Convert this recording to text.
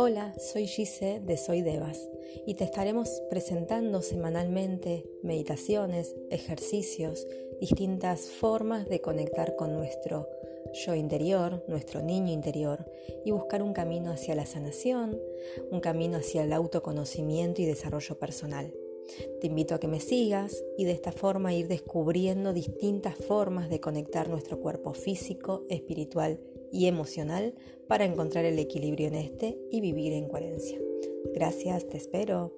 Hola, soy Gise de Soy Devas y te estaremos presentando semanalmente meditaciones, ejercicios, distintas formas de conectar con nuestro yo interior, nuestro niño interior y buscar un camino hacia la sanación, un camino hacia el autoconocimiento y desarrollo personal. Te invito a que me sigas y de esta forma ir descubriendo distintas formas de conectar nuestro cuerpo físico, espiritual y emocional para encontrar el equilibrio en este y vivir en coherencia. Gracias, te espero.